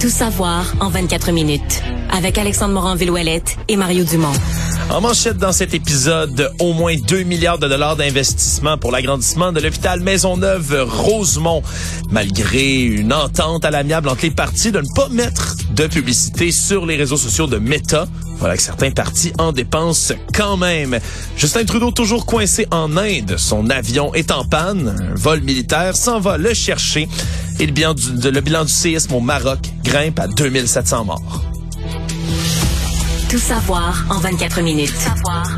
Tout savoir en 24 minutes. Avec Alexandre Morin-Villouellette et Mario Dumont. En manchette dans cet épisode, au moins 2 milliards de dollars d'investissement pour l'agrandissement de l'hôpital Maisonneuve-Rosemont. Malgré une entente à l'amiable entre les partis de ne pas mettre de publicité sur les réseaux sociaux de Meta, voilà que certains partis en dépensent quand même. Justin Trudeau toujours coincé en Inde. Son avion est en panne. Un vol militaire s'en va le chercher. Et le bilan du, séisme au Maroc grimpe à 2700 morts. Tout savoir en 24 minutes. Tout savoir en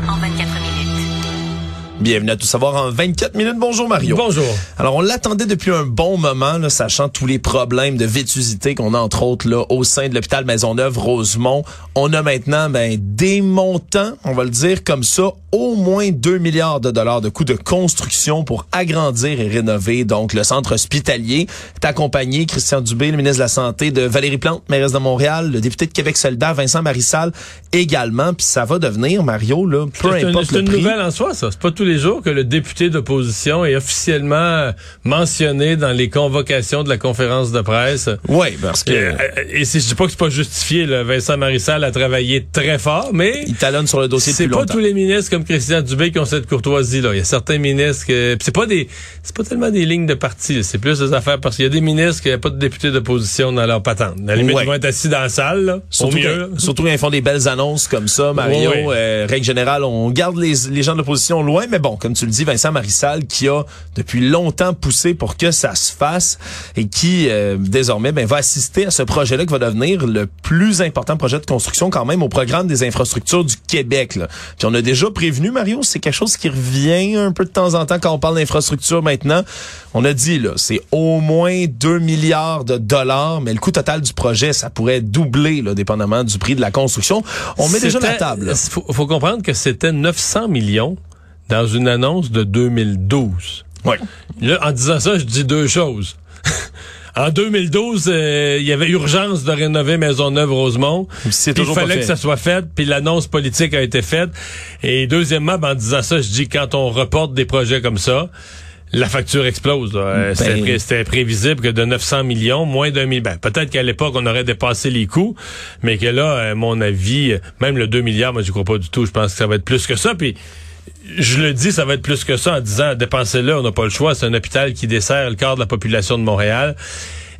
24 minutes. Bienvenue à Tout savoir en 24 minutes. Bonjour Mario. Bonjour. Alors on l'attendait depuis un bon moment, là, sachant tous les problèmes de vétusité qu'on a entre autres là au sein de l'hôpital Maisonneuve Rosemont. On a maintenant ben, des montants, on va le dire comme ça, au moins 2 milliards de dollars de coûts de construction pour agrandir et rénover donc le centre hospitalier. Est accompagné Christian Dubé, le ministre de la Santé, de Valérie Plante, mairesse de Montréal, le député de Québec solidaire Vincent Marissal également. Puis ça va devenir Mario là, peu importe C'est le une prix. nouvelle en soi, ça. C'est pas tous les jours que le député d'opposition est officiellement mentionné dans les convocations de la conférence de presse. Oui, parce que Euh, et si je dis pas que c'est pas justifié, là, Vincent Marissal a travaillé très fort, mais il talonne sur le dossier c'est pas tous les ministres comme Christian Dubé qui ont cette courtoisie là. Il y a certains ministres que c'est pas des c'est pas tellement des lignes de parti, c'est plus des affaires parce qu'il y a des ministres qui n'ont pas de députés d'opposition dans leur patente. À la limite, Ouais. ils vont être assis dans la salle, là, au Surtout mieux. quand, surtout quand ils font des belles annonces comme ça, Mario. Euh, règle générale, on garde les, les gens de l'opposition loin, mais bon, comme tu le dis, Vincent Marissal, qui a depuis longtemps poussé pour que ça se fasse et qui euh, désormais ben, va assister à ce projet-là qui va devenir le plus important projet de construction quand même au programme des infrastructures du Québec. Là. Puis on a déjà prévenu, Mario, c'est quelque chose qui revient un peu de temps en temps quand on parle d'infrastructure maintenant. On a dit, là, c'est au moins 2 milliards de dollars, mais le coût total du projet, ça pourrait doubler, là, dépendamment du prix de la construction. On met déjà la table. Faut, faut comprendre que c'était 900 millions dans une annonce de 2012. Ouais. Là, en disant ça, je dis deux choses. en 2012, euh, il y avait urgence de rénover Maisonneuve-Rosemont. C'est il toujours pas fallait que ça soit fait, puis l'annonce politique a été faite. Et deuxièmement, ben, en disant ça, je dis quand on reporte des projets comme ça, la facture explose. Euh, C'était Ben- pré- C'était prévisible que de 900 millions, moins d'un milliard. Ben, peut-être qu'à l'époque, on aurait dépassé les coûts, mais que là, à mon avis, même le 2 milliards, moi, je crois pas du tout. Je pense que ça va être plus que ça. Puis je le dis, ça va être plus que ça en disant, dépenser là, on n'a pas le choix. C'est un hôpital qui dessert le quart de la population de Montréal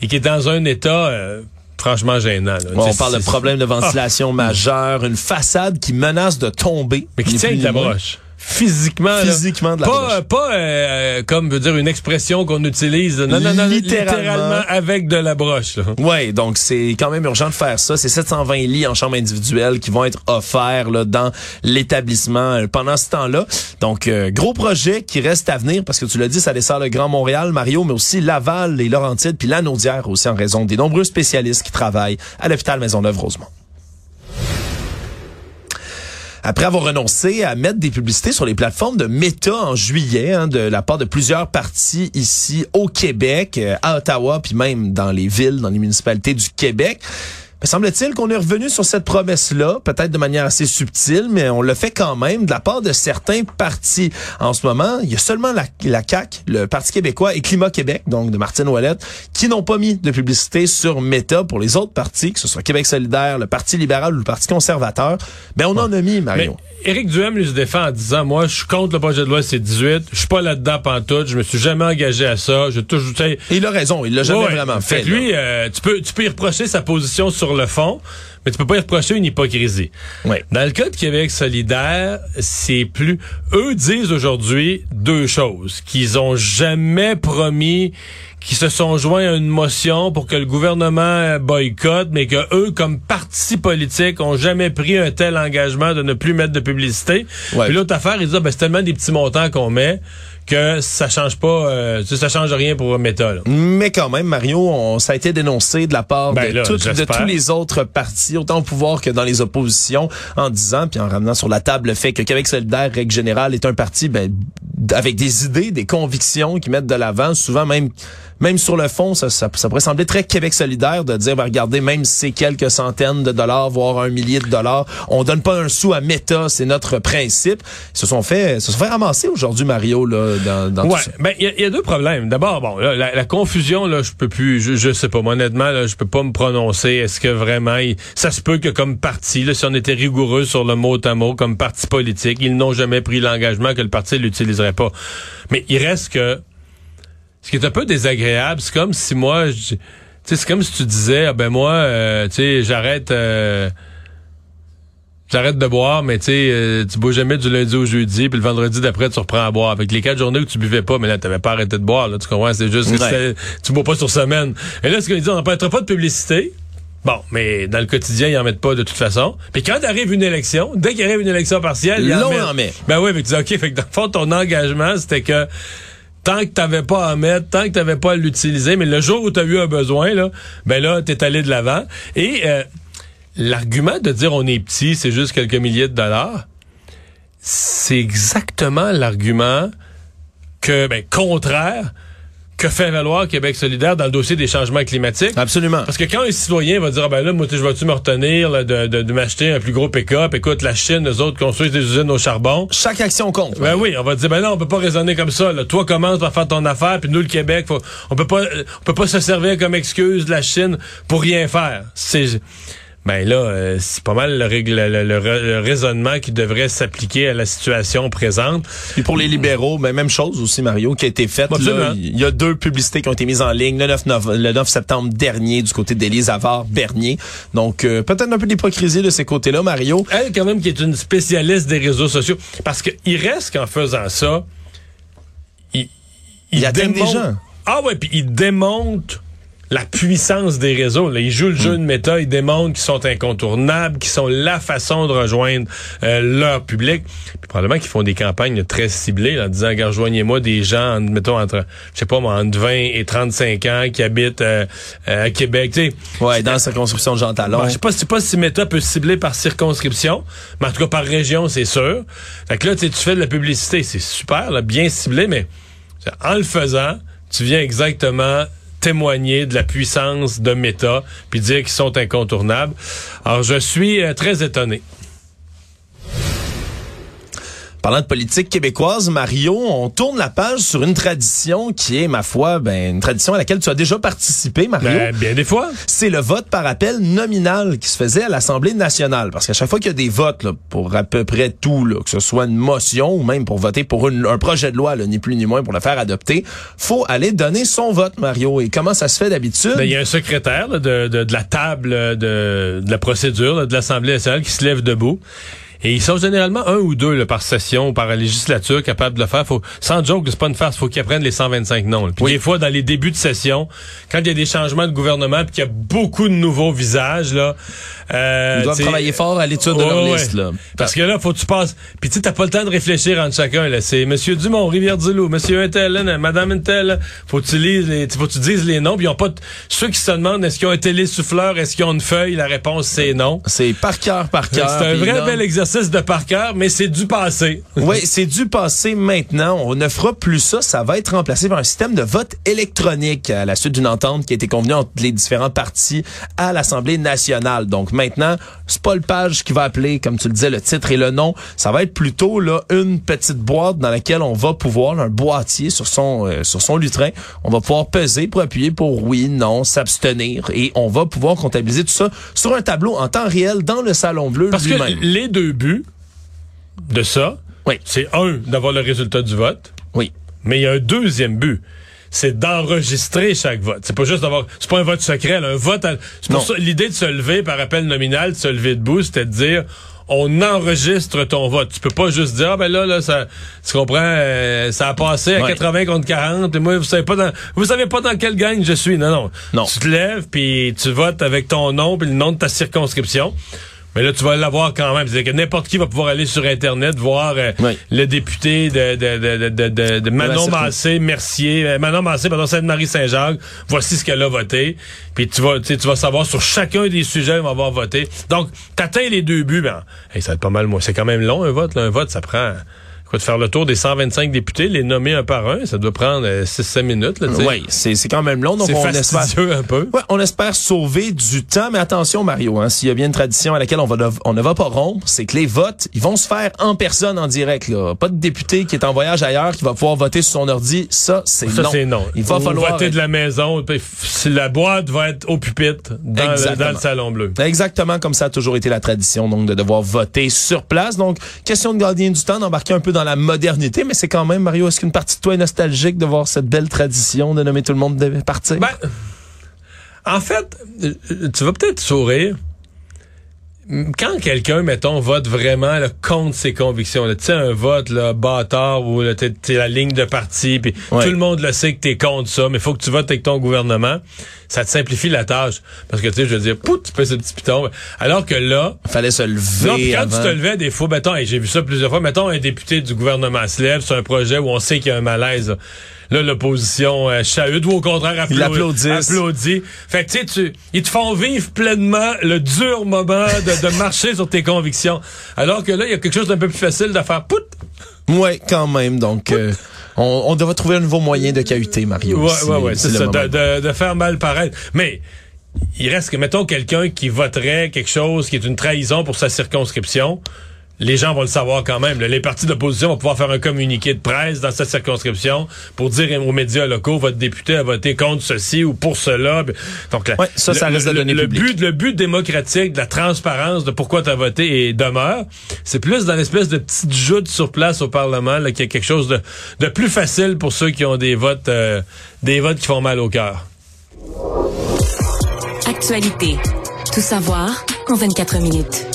et qui est dans un état euh, franchement gênant. là. Bon, on parle de problèmes de ventilation majeurs, une façade qui menace de tomber. Mais qui tient avec la broche. Physiquement, là. Physiquement de la pas, broche. Pas euh, comme veut dire une expression qu'on utilise. Non, non, non, Littéralement. littéralement, avec de la broche. Là. Ouais, donc c'est quand même urgent de faire ça. C'est 720 lits en chambre individuelle qui vont être offerts là, dans l'établissement euh, pendant ce temps-là. Donc euh, gros projet qui reste à venir parce que tu l'as dit, ça dessert le Grand Montréal, Mario, mais aussi Laval, les Laurentides, puis la Naudière aussi en raison des nombreux spécialistes qui travaillent à l'hôpital Maisonneuve-Rosemont. Après avoir renoncé à mettre des publicités sur les plateformes de Meta en juillet, hein, de la part de plusieurs partis ici au Québec, euh, à Ottawa, puis même dans les villes, dans les municipalités du Québec, me semble-t-il qu'on est revenu sur cette promesse-là, peut-être de manière assez subtile, mais on le fait quand même de la part de certains partis. En ce moment, il y a seulement la, la CAQ, le Parti québécois et Climat Québec, donc de Martine Ouellette, qui n'ont pas mis de publicité sur Meta pour les autres partis, que ce soit Québec solidaire, le Parti libéral ou le Parti conservateur. Ben, on en a mis, Mais Mario. Éric Duhem lui se défend en disant moi je suis contre le projet de loi C18, je suis pas là-dedans pantoute, je me suis jamais engagé à ça, je toujours Et il a raison, il l'a jamais Ouais, vraiment fait. que lui, euh, tu peux tu peux y reprocher sa position sur le fond, mais tu peux pas y reprocher une hypocrisie. Ouais. Dans le cas de Québec solidaire, c'est plus. Eux disent aujourd'hui deux choses qu'ils ont jamais promis, qu'ils se sont joints à une motion pour que le gouvernement boycotte, mais que eux, comme parti politique, ont jamais pris un tel engagement de ne plus mettre de publicité. Ouais. Puis l'autre affaire, ils disent ah, ben, c'est tellement des petits montants qu'on met que ça change pas, euh, ça change rien pour Meta. Là. Mais quand même, Mario, on, ça a été dénoncé de la part Ben de, là, tous les autres partis, autant au pouvoir que dans les oppositions, en disant, puis en ramenant sur la table le fait que Québec solidaire, règle générale, est un parti ben, avec des idées, des convictions qui mettent de l'avant, souvent même même sur le fond, ça, ça, ça pourrait sembler très Québec solidaire de dire, ben, regardez, même si c'est quelques centaines de dollars, voire un millier de dollars, on donne pas un sou à Meta, c'est notre principe. Ils se sont fait, se sont fait ramasser aujourd'hui, Mario, là, dans, dans tout Ouais, ça. ben il y, a- il y a deux problèmes. D'abord, bon, là, la, la confusion là, je peux plus, je, je sais pas, moi, honnêtement, là, je peux pas me prononcer. Est-ce que vraiment, il- ça se peut que comme parti, là, si on était rigoureux sur le mot à mot, comme parti politique, ils n'ont jamais pris l'engagement que le parti l'utiliserait pas. Mais il reste que, ce qui est un peu désagréable, c'est comme si moi, je- tu sais, c'est comme si tu disais, ah ben moi, euh, tu sais, j'arrête. euh, J'arrête de boire, mais tu sais, euh, tu bois jamais du lundi au jeudi, puis le vendredi d'après, tu reprends à boire. Avec les quatre journées où tu buvais pas, mais là, t'avais pas arrêté de boire, là, tu comprends? C'est juste que Ouais. tu bois pas sur semaine. Et là, ce qu'ils disent, on n'empêchera pas de publicité. Bon, mais dans le quotidien, ils en mettent pas de toute façon. Puis quand arrive une élection, dès qu'il arrive une élection partielle, ils en en met. Ben oui, mais tu dis, OK, fait que dans le fond, ton engagement, c'était que tant que t'avais pas à mettre, tant que t'avais pas à l'utiliser, mais le jour où t'as eu un besoin, là, ben là, t'es allé de l'avant. Et euh, l'argument de dire on est petit, c'est juste quelques milliers de dollars, c'est exactement l'argument que, ben, contraire que fait valoir Québec solidaire dans le dossier des changements climatiques. Absolument. Parce que quand un citoyen va dire, ah ben là, moi, je vais-tu me retenir là, de, de, de m'acheter un plus gros pick-up? Écoute, la Chine, eux autres construisent des usines au charbon. Chaque action compte. Ben oui, on va dire, ben non, on peut pas raisonner comme ça. Là. Toi, commence par faire ton affaire, puis nous, le Québec, faut, on peut pas, euh, on peut pas se servir comme excuse de la Chine pour rien faire. C'est, ben là, euh, c'est pas mal le, règle- le- le- le raisonnement qui devrait s'appliquer à la situation présente. Puis pour les libéraux, ben même chose aussi, Mario, qui a été faite. Il y a deux publicités qui ont été mises en ligne le 9, nov- le 9 septembre dernier du côté d'Élise Avard Bernier. Donc euh, peut-être un peu d'hypocrisie de ces côtés-là, Mario. Elle, quand même, qui est une spécialiste des réseaux sociaux. Parce que il reste qu'en faisant ça, il, Il atteint des démontre- gens. Ah ouais, puis il démonte la puissance des réseaux. Là. Il joue le jeu de méta, il démontre qu'ils sont incontournables, qu'ils sont la façon de rejoindre euh, leur public. Puis probablement qu'ils font des campagnes très ciblées là, en disant, rejoignez-moi des gens, en- mettons, entre, je sais pas moi, entre 20 et 35 ans qui habitent euh, euh, à Québec. Tu sais, Ouais, dans la circonscription de Jean Talon. Bon, je sais pas, pas si Meta peut cibler par circonscription, mais en tout cas par région, c'est sûr. Fait que là, tu sais, tu fais de la publicité, c'est super, là, bien ciblé, mais en le faisant, tu viens exactement témoigner de la puissance de Meta, puis dire qu'ils sont incontournables. Alors, je suis euh, très étonné. Parlant de politique québécoise, Mario, on tourne la page sur une tradition qui est, ma foi, ben, une tradition à laquelle tu as déjà participé, Mario. Ben, bien des fois. c'est le vote par appel nominal qui se faisait à l'Assemblée nationale. Parce qu'à chaque fois qu'il y a des votes là, pour à peu près tout, là, que ce soit une motion ou même pour voter pour une- un projet de loi, là, ni plus ni moins pour le faire adopter, faut aller donner son vote, Mario. Et comment ça se fait d'habitude? Ben, Il y a un secrétaire là, de, de, de la table de, de la procédure là, de l'Assemblée nationale qui se lève debout. Et ils sont généralement un ou deux là, par session ou par législature capables de le faire. Faut, sans joke, c'est pas une farce, faut qu'ils apprennent les 125 noms. là. Puis des fois, dans les débuts de session, quand il y a des changements de gouvernement puis qu'il y a beaucoup de nouveaux visages, là, euh, Ils doivent travailler fort à l'étude de leur ouais. liste. Là. Parce que là, faut que tu passes. Puis tu sais, t'as pas le temps de réfléchir entre chacun. Là, c'est Monsieur Dumont, Rivière-du-Loup, Monsieur Intel, là, Madame Intel. Faut que tu lises les, faut que tu dises les noms. Puis ils ont pas. Ceux qui se demandent est-ce qu'ils ont un télésouffleur, est-ce qu'ils ont une feuille, la réponse c'est non. C'est par cœur, par C'est cœur. un puis vrai non. bel exercice de par cœur, mais c'est du passé. Oui, c'est du passé maintenant. On ne fera plus ça. Ça va être remplacé par un système de vote électronique à la suite d'une entente qui a été convenue entre les différents partis à l'Assemblée nationale. Donc maintenant, c'est pas le page qui va appeler, comme tu le disais, le titre et le nom. Ça va être plutôt là une petite boîte dans laquelle on va pouvoir, là, un boîtier sur son euh, sur son lutrin, on va pouvoir peser pour appuyer pour oui, non, s'abstenir et on va pouvoir comptabiliser tout ça sur un tableau en temps réel dans le salon bleu Parce que les deux buts de ça, Oui. c'est un d'avoir le résultat du vote. Oui. Mais il y a un deuxième but. C'est d'enregistrer chaque vote. C'est pas juste d'avoir. C'est pas un vote secret, là, un vote. à- C'est pour Non. ça l'idée de se lever par appel nominal, de se lever debout, c'était de dire on enregistre ton vote. Tu peux pas juste dire ah ben là là ça tu comprends euh, ça a passé à Ouais. 80 contre 40 et moi vous savez pas dans vous savez pas dans quelle gang je suis. Non non. Non. Tu te lèves puis tu votes avec ton nom puis le nom de ta circonscription. Mais là, tu vas l'avoir quand même. C'est-à-dire que n'importe qui va pouvoir aller sur Internet voir euh, Oui. le député de, de, de, de, de, de Manon Massé, Mercier, euh, Manon Massé, pardon, Sainte-Marie-Saint-Jacques. Voici ce qu'elle a voté. Puis tu vas, tu sais, tu vas savoir sur chacun des sujets on va avoir voté. Donc, t'atteins les deux buts, ben, hey, ça va être pas mal, moi. C'est quand même long, un vote. Là. Un vote, ça prend... De faire le tour des 125 députés, les nommer un par un, ça doit prendre 6-7 minutes. Là, tu sais. Oui, c'est quand même long. Donc on espère, un peu. Ouais, on espère sauver du temps, mais attention Mario, hein, s'il y a bien une tradition à laquelle on, va dev- on ne va pas rompre, c'est que les votes, ils vont se faire en personne, en direct. Là. Pas de député qui est en voyage ailleurs qui va pouvoir voter sur son ordi. Ça, c'est Ça, non. c'est non. Il va Ou falloir voter de la maison. La boîte va être au pupitre dans, le, dans le salon bleu. Exactement comme ça a toujours été la tradition, donc de devoir voter sur place. Donc, question de gagner du temps, d'embarquer un peu dans la modernité, mais c'est quand même, Mario, est-ce qu'une partie de toi est nostalgique de voir cette belle tradition de nommer tout le monde de partir? Ben, en fait, euh, tu vas peut-être sourire. Quand quelqu'un, mettons, vote vraiment là, contre ses convictions, tu sais, un vote là, bâtard où là, t'es, t'es la ligne de parti, puis Ouais. tout le monde le sait que t'es contre ça, mais faut que tu votes avec ton gouvernement, ça te simplifie la tâche. Parce que, tu sais, je veux dire, pout, tu fais ce petit piton. Alors que là, Fallait se lever non, quand avant. tu te levais des fois, mettons, et j'ai vu ça plusieurs fois, mettons un député du gouvernement se lève sur un projet où on sait qu'il y a un malaise. Là, Là, l'opposition euh, chahute ou au contraire applaudit. applaudit. Fait que tu sais, tu- ils te font vivre pleinement le dur moment de, de marcher sur tes convictions. Alors que là, il y a quelque chose d'un peu plus facile de faire pout. Ouais, quand même. Donc, euh, on, on devra trouver un nouveau moyen de cahuter, Mario. Ouais, si- ouais, ouais, si c'est ça, de, de, de faire mal paraître. Mais il reste que, mettons, quelqu'un qui voterait quelque chose qui est une trahison pour sa circonscription. Les gens vont le savoir quand même. là. Les partis d'opposition vont pouvoir faire un communiqué de presse dans sa circonscription pour dire aux médias locaux votre député a voté contre ceci ou pour cela. Donc là, Ouais, ça, ça le, reste de le- données le but, le but démocratique, de la transparence de pourquoi tu as voté et demeure. C'est plus dans l'espèce de petite joute sur place au Parlement là, qu'il y a quelque chose de, de plus facile pour ceux qui ont des votes, euh, des votes qui font mal au cœur. Actualité. Tout savoir en 24 minutes.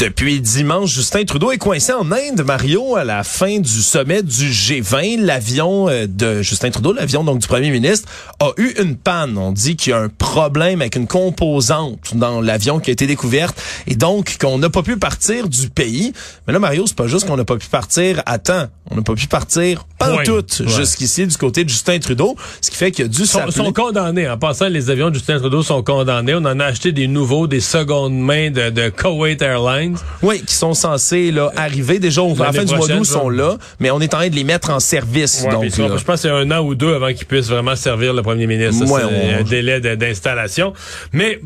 Depuis dimanche, Justin Trudeau est coincé en Inde, Mario, à la fin du sommet du G20. L'avion euh, de Justin Trudeau, l'avion donc du premier ministre, a eu une panne. On dit qu'il y a un problème avec une composante dans l'avion qui a été découverte et donc qu'on n'a pas pu partir du pays. Mais là, Mario, c'est pas juste qu'on n'a pas pu partir à temps. On n'a pas pu partir pas tout Ouais. jusqu'ici du côté de Justin Trudeau, ce qui fait qu'il a dû s'appeler... sont condamnés. En passant, les avions de Justin Trudeau sont condamnés. On en a acheté des nouveaux, des secondes mains de, de Kuwait Airlines. Oui, qui sont censés là, arriver déjà au, la fin du mois d'août, sont là, mais on est en train de les mettre en service. Ouais, donc, ça, je pense que c'est un an ou deux avant qu'il puisse vraiment servir le premier ministre. Ouais, c'est un délai d'installation. Mais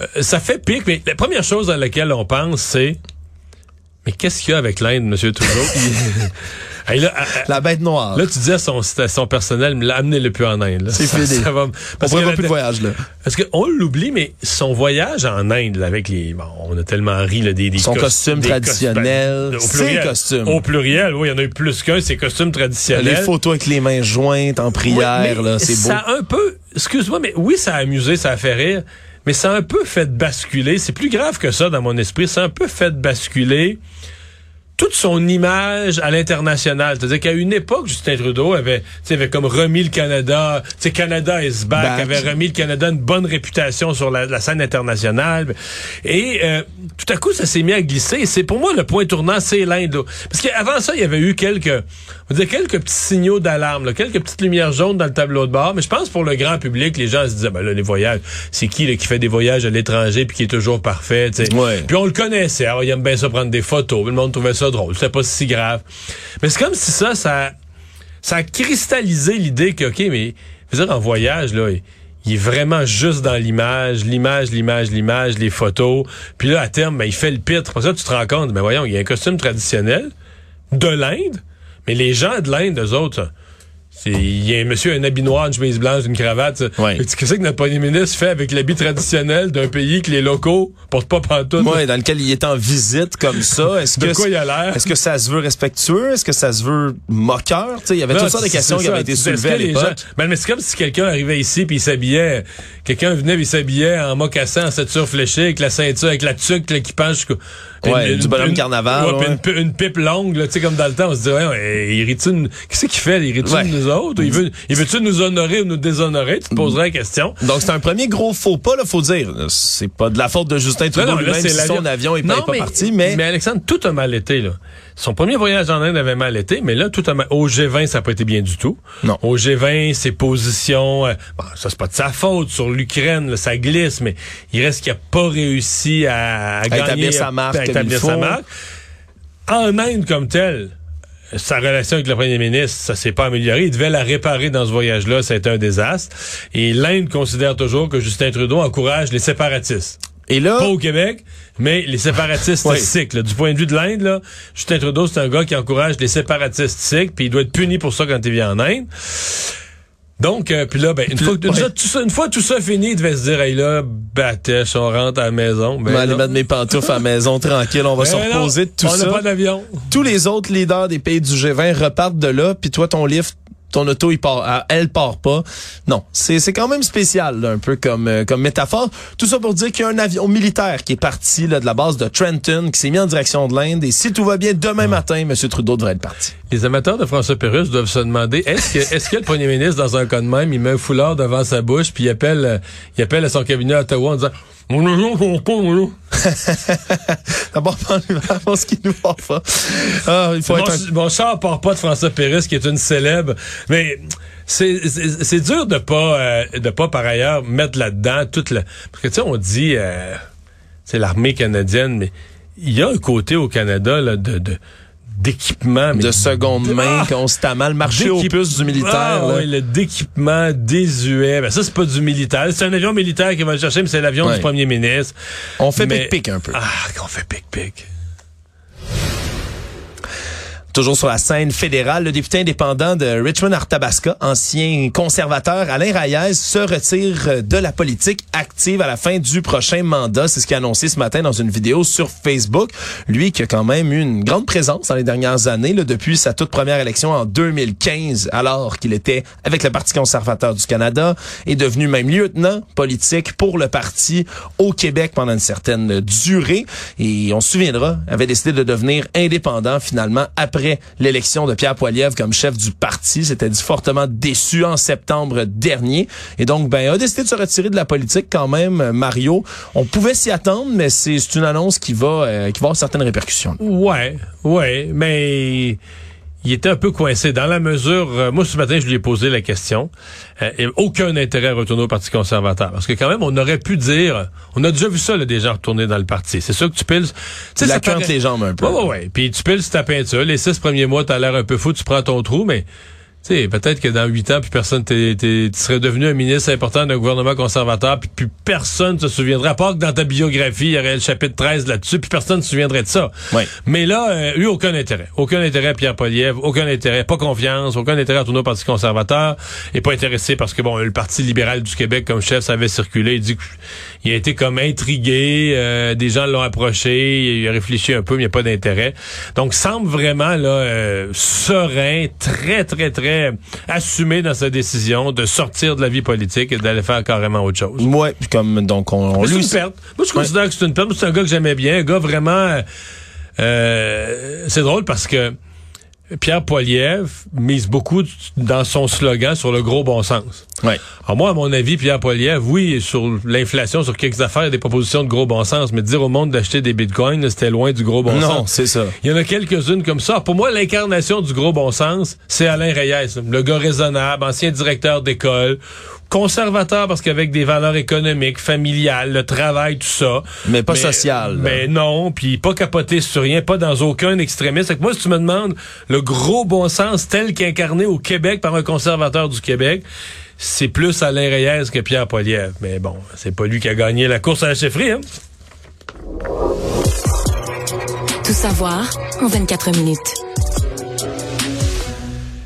euh, ça fait pique. Mais la première chose à laquelle on pense, c'est mais qu'est-ce qu'il y a avec l'Inde, M. Trudeau? Hey, là, à- La bête noire. là, tu dis à son, son personnel, amenez-le plus en Inde. là. C'est fini. ça va- on parce que prévoit la- plus de voyage, là. Parce qu'on l'oublie, mais son voyage en Inde, là, avec les. Bon, on a tellement ri, là, des. des Son cos- costume des traditionnel, ses pluriel. costumes. Au pluriel, oui, il y en a eu plus qu'un, ses costumes traditionnels. Les photos avec les mains jointes en prière, Oui, là, c'est beau. Ça a un peu. Excuse-moi, mais oui, ça a amusé, ça a fait rire, mais ça a un peu fait basculer. C'est plus grave que ça dans mon esprit. Ça a un peu fait basculer toute son image à l'international. C'est-à-dire qu'à une époque, Justin Trudeau avait, tu sais, avait comme remis le Canada, tu Canada is back, Back. avait remis le Canada une bonne réputation sur la, la scène internationale. Et euh, tout à coup, ça s'est mis à glisser. C'est pour moi le point tournant, c'est l'Inde. Parce qu'avant ça, il y avait eu quelques, on dire quelques petits signaux d'alarme, là, quelques petites lumières jaunes dans le tableau de bord. Mais je pense pour le grand public, les gens se disaient, ben là, les voyages, c'est qui là, qui fait des voyages à l'étranger puis qui est toujours parfait, tu sais. Ouais. Puis on le connaissait. Alors, il aime bien ça prendre des photos. Le monde trouvait ça drôle. C'était pas si grave. Mais c'est comme si ça, ça, ça a cristallisé l'idée que, OK, mais, en voyage, là, il, est vraiment juste dans l'image, l'image, l'image, l'image, les photos. Puis là, à terme, ben, il fait le pitre. Pour ça, tu te rends compte, ben voyons, il y a un costume traditionnel de l'Inde, mais les gens de l'Inde, eux autres, il y a un monsieur, un habit noir, une chemise blanche, une cravate. Ouais. Qu'est-ce que notre premier ministre fait avec l'habit traditionnel d'un pays que les locaux portent pas pantoute? Ouais, dans lequel il est en visite comme ça. Est-ce que quoi il a l'air? Est-ce que ça se veut respectueux? Est-ce que ça se veut moqueur? Il y avait toutes sortes de questions qui avaient été soulevées à les l'époque. gens- Ben, mais c'est comme si quelqu'un arrivait ici puis il s'habillait, quelqu'un venait il s'habillait en mocassin, en ceinture fléchée, avec la ceinture, avec la tuque là, qui penche Ouais, du bonhomme carnaval, ouais, puis. Une, pi- une pipe longue, tu sais, comme dans le temps, on se dit, ouais, il rit-tu Qu'est-ce qu'il fait? Il rit-tu nous autres? Il veut, il veut-tu nous honorer ou nous déshonorer? Tu te poserais la question. Donc, c'est un premier gros faux pas, là, faut dire. C'est pas de la faute de Justin Trudeau lui-même si l'avion. son avion est Non, pas, pas parti, mais... Mais Alexandre, tout a mal été, là. Son premier voyage en Inde avait mal été, mais là, tout mal... Au G20, ça n'a pas été bien du tout. Non. Au G20, ses positions... euh, bon, ça, c'est pas de sa faute. Sur l'Ukraine, là, ça glisse, mais il reste qu'il a pas réussi à, à gagner... établir sa marque à établir sa marque. En Inde, comme tel, sa relation avec le premier ministre, ça s'est pas amélioré. Il devait la réparer dans ce voyage-là. Ça a été un désastre. Et l'Inde considère toujours que Justin Trudeau encourage les séparatistes Et là, pas au Québec, mais les séparatistes Oui. sikhs. là. Du point de vue de l'Inde, là, Justin Trudeau, c'est un gars qui encourage les séparatistes sikhs, puis il doit être puni pour ça quand il vient en Inde. Donc, euh, puis là, ben, une, fois, ouais. tout ça, une fois tout ça fini, il devait se dire, hey là, batèche, on rentre à la maison. Ben aller mettre mes pantoufles à la maison tranquille, on va se Ben non, reposer de tout on ça. n'a pas d'avion. Tous les autres leaders des pays du G20 repartent de là, puis toi, ton livre, ton auto, il part, elle part pas. Non, c'est c'est quand même spécial, là, un peu comme euh, comme métaphore. Tout ça pour dire qu'il y a un avion militaire qui est parti là, de la base de Trenton, qui s'est mis en direction de l'Inde. Et si tout va bien, demain matin, M. Trudeau devrait être parti. Les amateurs de François Pérusse doivent se demander, est-ce que, est-ce que le premier ministre, dans un cas de même, il met un foulard devant sa bouche, puis il appelle, euh, il appelle à son cabinet à Ottawa en disant, mon avion, mon con, mon avion. D'abord, pense ce qu'il nous va pas. Ah, il faut Mon, être un... char part pas de François Pérusse, qui est une célèbre, mais c'est dur de pas euh, de pas par ailleurs mettre là-dedans toute la parce que tu sais on dit euh, c'est l'armée canadienne, mais il y a un côté au Canada là, de de d'équipement de seconde main Ah! constamment, le marché aux puces du militaire. Ah, là. ouais, le d'équipement désuet. Ben, ça, c'est pas du militaire. C'est un avion militaire qui va le chercher, mais c'est l'avion du premier ministre. On fait Mais- pic-pic un peu. Ah, qu'on fait pic-pic. Toujours sur la scène fédérale, le député indépendant de Richmond-Arthabasca, ancien conservateur Alain Reyes, se retire de la politique active à la fin du prochain mandat. C'est ce qu'il a annoncé ce matin dans une vidéo sur Facebook. Lui qui a quand même eu une grande présence dans les dernières années, là, depuis sa toute première élection en 2015, alors qu'il était avec le Parti conservateur du Canada, est devenu même lieutenant politique pour le parti au Québec pendant une certaine durée. Et on se souviendra, avait décidé de devenir indépendant finalement après l'élection de Pierre Poilievre comme chef du parti. C'était dit fortement déçu en septembre dernier. Et donc, ben, a décidé de se retirer de la politique quand même, Mario. On pouvait s'y attendre, mais c'est c'est une annonce qui va, euh, qui va avoir certaines répercussions. Ouais, ouais, mais il était un peu coincé dans la mesure. euh, moi, ce matin, je lui ai posé la question. Euh, et aucun intérêt à retourner au Parti conservateur, parce que quand même, on aurait pu dire, on a déjà vu ça, là, des gens retourner dans le parti. C'est sûr que tu piles? Tu La ça paraît- les jambes un peu. Ouais, ouais, ouais. Puis tu piles ta peinture. Les six premiers mois, t'as l'air un peu fou, tu prends ton trou, mais sais, peut-être que dans huit ans, puis personne, tu serais devenu un ministre important d'un gouvernement conservateur, puis plus personne se souviendrait. À part que dans ta biographie, il y aurait le chapitre 13 là-dessus, puis personne ne se souviendrait de ça. Ouais. Mais là, euh, lui, aucun intérêt. Aucun intérêt à Pierre Polièvre, aucun intérêt, pas confiance, aucun intérêt à tourner au Parti conservateur, et pas intéressé parce que, bon, le Parti libéral du Québec comme chef, ça avait circulé. Il dit qu'il a été comme intrigué, euh, des gens l'ont approché, il a réfléchi un peu, mais il n'y a pas d'intérêt. Donc, semble vraiment, là, euh, serein, très, très, très assumé dans sa décision de sortir de la vie politique et d'aller faire carrément autre chose. Ouais, puis comme donc on, on lui- une perte. Moi, je considère que c'est une perte. C'est un gars que j'aimais bien. Un gars vraiment... euh, c'est drôle parce que Pierre Poilievre mise beaucoup dans son slogan sur le gros bon sens. Ouais. Alors moi, à mon avis, Pierre Poilievre, oui, sur l'inflation, sur quelques affaires, il y a des propositions de gros bon sens, mais dire au monde d'acheter des bitcoins, c'était loin du gros bon Non, sens. c'est ça. Il y en a quelques-unes comme ça. Pour moi, l'incarnation du gros bon sens, c'est Alain Reyes, le gars raisonnable, ancien directeur d'école, conservateur parce qu'avec des valeurs économiques, familiales, le travail, tout ça. Mais pas social, là. Mais non, puis pas capoté sur rien, pas dans aucun extrémiste. Fait que moi, si tu me demandes le gros bon sens tel qu'incarné au Québec par un conservateur du Québec, c'est plus Alain Reyes que Pierre Poilievre. Mais bon, c'est pas lui qui a gagné la course à la chefferie, hein? Tout savoir en 24 minutes.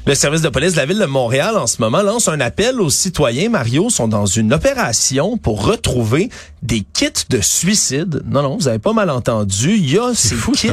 Le service de police de la ville de Montréal en ce moment lance un appel aux citoyens. Mario sont dans une opération pour retrouver des kits de suicide. Non, non, vous avez pas mal entendu. Il y a ces fou, kits,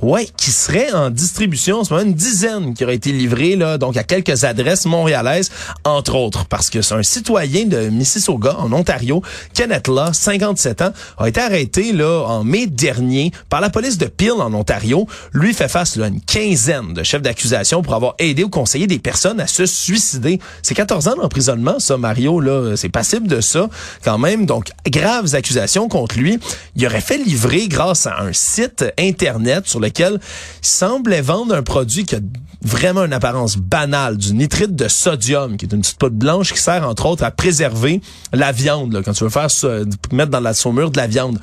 ouais, qui seraient en distribution en ce moment, une dizaine qui auraient été livrés là, donc à quelques adresses montréalaises, entre autres, parce que c'est un citoyen de Mississauga en Ontario, Kenneth Law, 57 ans, a été arrêté là en mai dernier par la police de Peel en Ontario. Lui fait face là, à une quinzaine de chefs d'accusation pour avoir aidé ou des personnes à se suicider. C'est 14 ans d'emprisonnement, ça, Mario, là. C'est passible de ça, quand même. Donc, graves accusations contre lui. Il aurait fait livrer grâce à un site Internet sur lequel il semblait vendre un produit qui a vraiment une apparence banale, du nitrite de sodium, qui est une petite poudre blanche qui sert, entre autres, à préserver la viande, là, quand tu veux faire ça, mettre dans la saumure de la viande.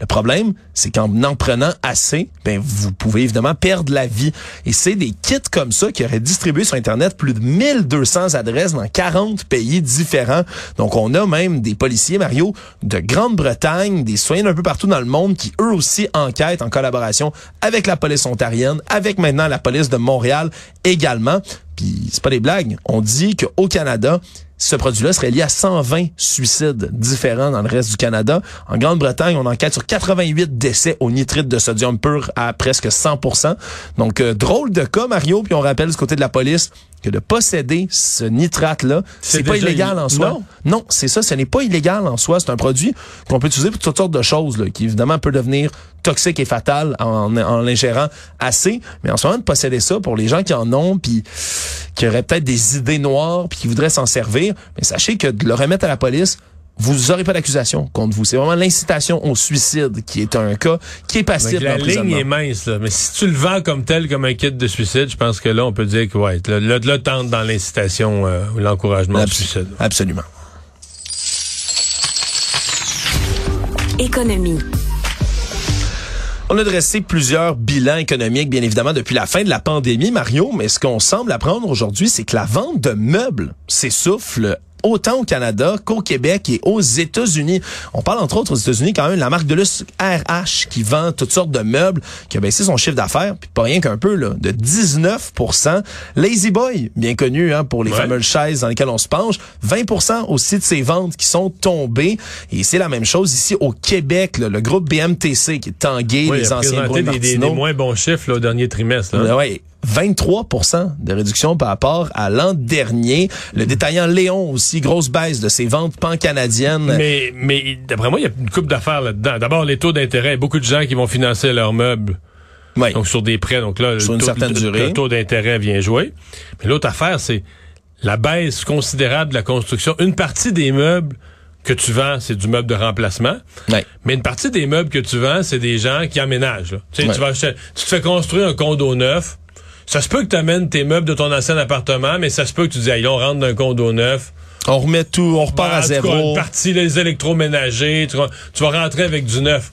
Le problème, c'est qu'en en prenant assez, ben vous pouvez évidemment perdre la vie. Et c'est des kits comme ça qui auraient distribué sur Internet plus de 1200 adresses dans 40 pays différents. Donc on a même des policiers, Mario, de Grande-Bretagne, des citoyens un peu partout dans le monde qui eux aussi enquêtent en collaboration avec la police ontarienne, avec maintenant la police de Montréal également. Puis c'est pas des blagues. On dit qu'au Canada, ce produit-là serait lié à 120 suicides différents dans le reste du Canada. En Grande-Bretagne, on enquête sur 88 décès au nitrite de sodium pur à presque 100% Donc, euh, drôle de cas, Mario. Puis on rappelle du côté de la police que de posséder ce nitrate-là, C'est c'est pas illégal en soi. non? Non, c'est ça, ce n'est pas illégal en soi. C'est un produit qu'on peut utiliser pour toutes sortes de choses, là, qui évidemment peut devenir toxique et fatal en, en l'ingérant assez. Mais en ce moment, de posséder ça pour les gens qui en ont, puis qui auraient peut-être des idées noires, puis qui voudraient s'en servir, mais sachez que de le remettre à la police, vous n'aurez pas d'accusation contre vous. C'est vraiment l'incitation au suicide qui est un cas qui est passible la ligne est mince, là. Mais si tu le vends comme tel, comme un kit de suicide, je pense que là, on peut dire que, ouais, là, là, là, tente dans l'incitation euh, ou l'encouragement au suicide. Absolument. Économie. On a dressé plusieurs bilans économiques, bien évidemment, depuis la fin de la pandémie, Mario, mais ce qu'on semble apprendre aujourd'hui, c'est que la vente de meubles s'essouffle autant au Canada qu'au Québec et aux États-Unis. On parle entre autres aux États-Unis quand même de la marque de luxe RH qui vend toutes sortes de meubles, qui a baissé son chiffre d'affaires, puis pas rien qu'un peu, là, de 19% Lazy Boy, bien connu hein, pour les Ouais. fameuses chaises dans lesquelles on se penche, 20% aussi de ses ventes qui sont tombées. Et c'est la même chose ici au Québec, là, le groupe BMTC qui est tangué, Oui, les anciens des, des, des moins bons chiffres là, au dernier trimestre. là. Ouais, 23% de réduction par rapport à l'an dernier. Le détaillant Léon aussi, grosse baisse de ses ventes pan-canadiennes. Mais, mais d'après moi, il y a une coupe d'affaires là-dedans. D'abord, les taux d'intérêt. Beaucoup de gens qui vont financer leurs meubles. Ouais. Donc, sur des prêts. Donc là, Sur le une taux, certaine le- durée. le taux d'intérêt vient jouer. Mais l'autre affaire, c'est la baisse considérable de la construction. Une partie des meubles que tu vends, c'est du meuble de remplacement. Ouais. Mais une partie des meubles que tu vends, c'est des gens qui emménagent. là. Tu sais, Ouais. tu, vas acheter- tu te fais construire un condo neuf. Ça se peut que tu amènes tes meubles de ton ancien appartement, mais ça se peut que tu dis, hey, là, on rentre d'un condo neuf. On remet tout, on repart Ouais, à tout cas, zéro. une partie des électroménagers, tu, vas- tu vas rentrer avec du neuf.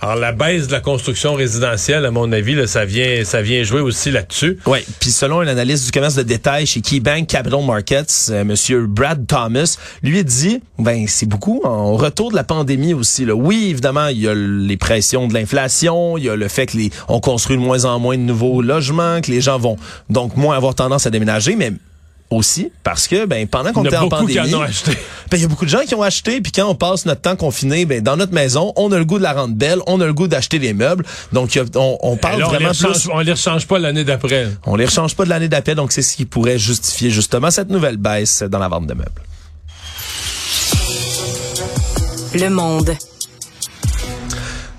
Alors la baisse de la construction résidentielle, à mon avis, là, ça vient, ça vient jouer aussi là-dessus. Oui, puis selon un analyste du commerce de détail chez KeyBank Capital Markets, euh, monsieur Brad Thomas, lui dit ben c'est beaucoup en retour de la pandémie aussi là. Oui, évidemment, il y a les pressions de l'inflation, il y a le fait que les on construit de moins en moins de nouveaux logements, que les gens vont donc moins avoir tendance à déménager, mais aussi parce que ben pendant qu'on Il y était en pandémie, en ont acheté. ben, il y a beaucoup de gens qui ont acheté, puis quand on passe notre temps confiné, ben dans notre maison, on a le goût de la rendre belle, on a le goût d'acheter des meubles. Donc a- on, on Et parle là, on, les vraiment rechange, plus. on les rechange pas l'année d'après. On les rechange pas de l'année d'appel, donc c'est ce qui pourrait justifier justement cette nouvelle baisse dans la vente de meubles. Le monde.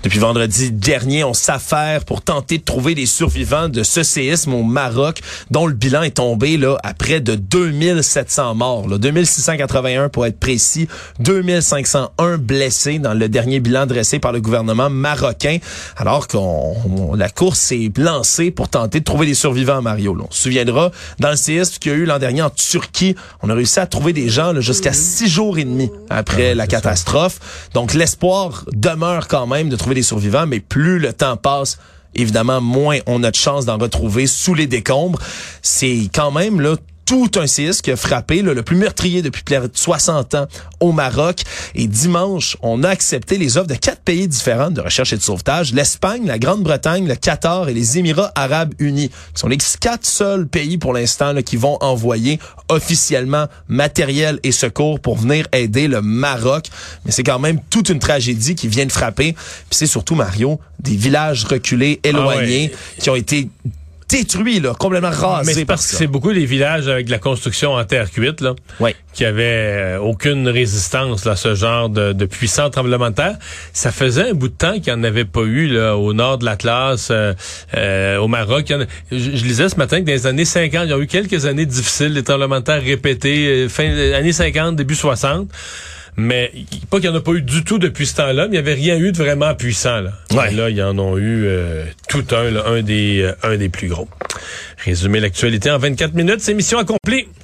Depuis vendredi dernier, on s'affaire pour tenter de trouver des survivants de ce séisme au Maroc, dont le bilan est tombé là à près de 2700 morts, là, 2681 pour être précis, 2501 blessés dans le dernier bilan dressé par le gouvernement marocain, alors qu'on on- la course s'est lancée pour tenter de trouver des survivants, Mario. là. On se souviendra, dans le séisme qu'il y a eu l'an dernier en Turquie, on a réussi à trouver des gens là, jusqu'à six jours et demi après la catastrophe. Donc l'espoir demeure quand même de trouver des survivants, mais plus le temps passe, évidemment, moins on a de chance d'en retrouver sous les décombres. C'est quand même là tout un séisme qui a frappé, le plus meurtrier depuis plus de 60 ans au Maroc. Et dimanche, on a accepté les offres de quatre pays différents de recherche et de sauvetage. L'Espagne, la Grande-Bretagne, le Qatar et les Émirats arabes unis. Ce sont les quatre seuls pays pour l'instant qui vont envoyer officiellement matériel et secours pour venir aider le Maroc. Mais c'est quand même toute une tragédie qui vient de frapper. Puis c'est surtout, Mario, des villages reculés, éloignés, Ah qui ont été détruits, là, complètement rasés. Mais c'est par parce que c'est beaucoup les villages avec de la construction en terre cuite, là, qui avaient euh, aucune résistance là, à ce genre de, de puissant tremblement de terre. Ça faisait un bout de temps qu'il n'y en avait pas eu là, au nord de l'Atlas, euh, euh, au Maroc. En je, je lisais ce matin que dans les années 50, il y a eu quelques années difficiles, des tremblements de terre répétés, euh, fin années 50, début 60. Mais pas qu'il n'y en a pas eu du tout depuis ce temps-là, mais il n'y avait rien eu de vraiment puissant. Là, Ouais. Et là ils en ont eu euh, tout un, là, un des, euh, un des plus gros. Résumer l'actualité en 24 minutes, c'est mission accomplie.